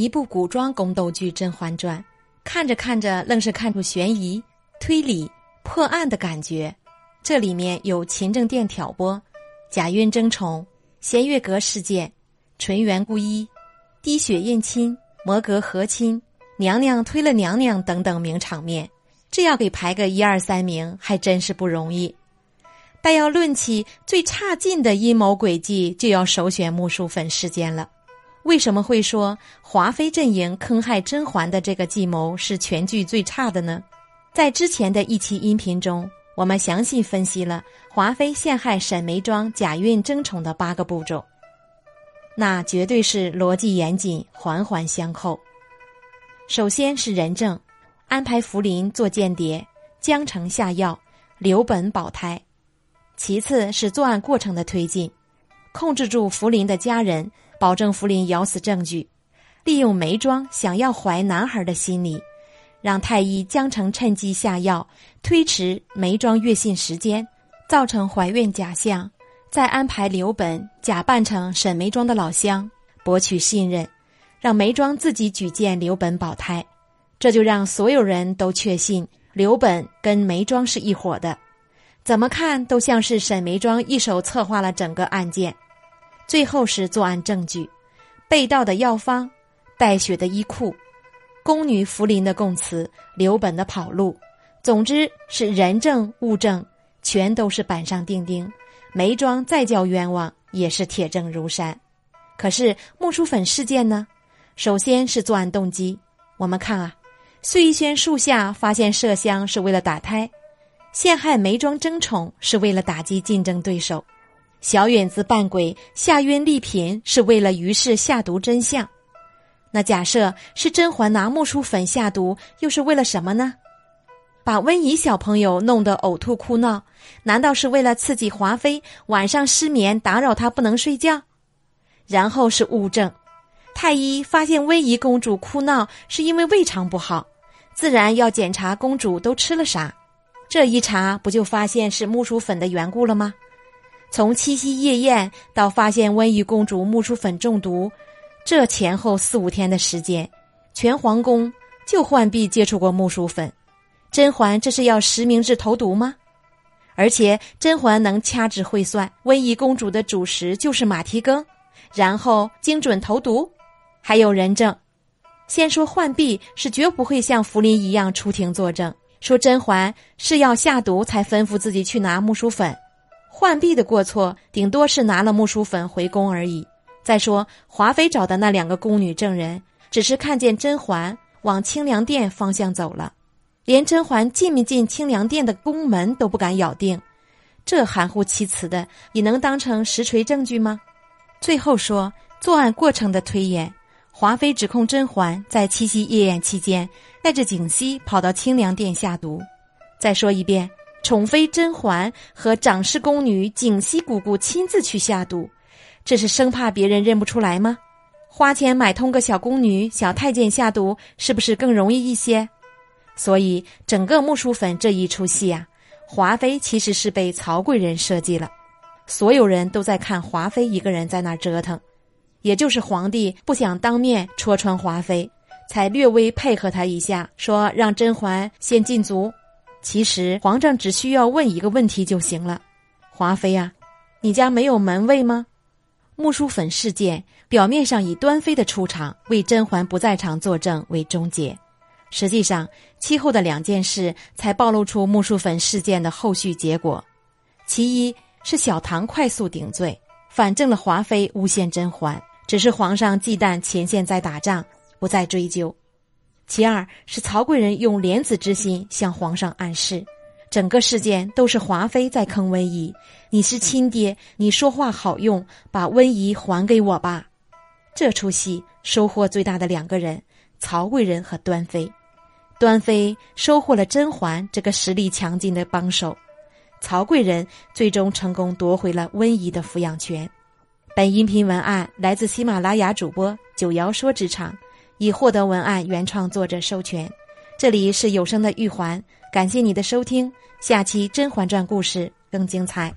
一部古装宫斗剧《甄嬛传》，看着看着，愣是看出悬疑、推理、破案的感觉。这里面有勤政殿挑拨、贾韵争宠、弦月阁事件、纯元故衣、滴血验亲、摩格和亲、娘娘推了娘娘等等名场面。这要给排个一二三名，还真是不容易。但要论起最差劲的阴谋诡计，就要首选木薯粉事件了。为什么会说华妃阵营坑害甄嬛的这个计谋是全剧最差的呢？在之前的一期音频中，我们详细分析了华妃陷害沈眉庄、贾韵争宠的八个步骤，那绝对是逻辑严谨、环环相扣。首先是人证，安排福临做间谍，江城下药，留本保胎；其次是作案过程的推进，控制住福临的家人。保证福林咬死证据，利用梅庄想要怀男孩的心理，让太医江澄趁机下药，推迟梅庄月信时间，造成怀孕假象，再安排刘本假扮成沈梅庄的老乡，博取信任，让梅庄自己举荐刘本保胎，这就让所有人都确信刘本跟梅庄是一伙的，怎么看都像是沈梅庄一手策划了整个案件。最后是作案证据，被盗的药方，带血的衣裤，宫女福临的供词，刘本的跑路，总之是人证物证全都是板上钉钉，梅庄再叫冤枉也是铁证如山。可是木薯粉事件呢？首先是作案动机，我们看啊，碎玉轩树下发现麝香是为了打胎，陷害梅庄争宠是为了打击竞争对手。小允子扮鬼下晕丽嫔是为了于氏下毒真相，那假设是甄嬛拿木薯粉下毒，又是为了什么呢？把温宜小朋友弄得呕吐哭闹，难道是为了刺激华妃晚上失眠，打扰她不能睡觉？然后是物证，太医发现温宜公主哭闹是因为胃肠不好，自然要检查公主都吃了啥，这一查不就发现是木薯粉的缘故了吗？从七夕夜宴到发现温宜公主木薯粉中毒，这前后四五天的时间，全皇宫就浣碧接触过木薯粉。甄嬛这是要实名制投毒吗？而且甄嬛能掐指会算，温宜公主的主食就是马蹄羹，然后精准投毒，还有人证。先说浣碧是绝不会像福临一样出庭作证，说甄嬛是要下毒才吩咐自己去拿木薯粉。浣碧的过错，顶多是拿了木薯粉回宫而已。再说，华妃找的那两个宫女证人，只是看见甄嬛往清凉殿方向走了，连甄嬛进没进清凉殿的宫门都不敢咬定，这含糊其辞的，你能当成实锤证据吗？最后说作案过程的推演，华妃指控甄嬛在七夕夜宴期间带着景熙跑到清凉殿下毒。再说一遍。宠妃甄嬛和长侍宫女景熙姑姑亲自去下毒，这是生怕别人认不出来吗？花钱买通个小宫女、小太监下毒，是不是更容易一些？所以整个木薯粉这一出戏啊，华妃其实是被曹贵人设计了，所有人都在看华妃一个人在那折腾，也就是皇帝不想当面戳穿华妃，才略微配合他一下，说让甄嬛先进足。其实皇上只需要问一个问题就行了：“华妃啊，你家没有门卫吗？”木薯粉事件表面上以端妃的出场为甄嬛不在场作证为终结，实际上其后的两件事才暴露出木薯粉事件的后续结果。其一是小唐快速顶罪，反正了华妃诬陷甄嬛，只是皇上忌惮前线在打仗，不再追究。其二是曹贵人用莲子之心向皇上暗示，整个事件都是华妃在坑温宜。你是亲爹，你说话好用，把温宜还给我吧。这出戏收获最大的两个人，曹贵人和端妃。端妃收获了甄嬛这个实力强劲的帮手，曹贵人最终成功夺回了温宜的抚养权。本音频文案来自喜马拉雅主播九瑶说职场。已获得文案原创作者授权。这里是有声的玉环，感谢你的收听，下期《甄嬛传》故事更精彩。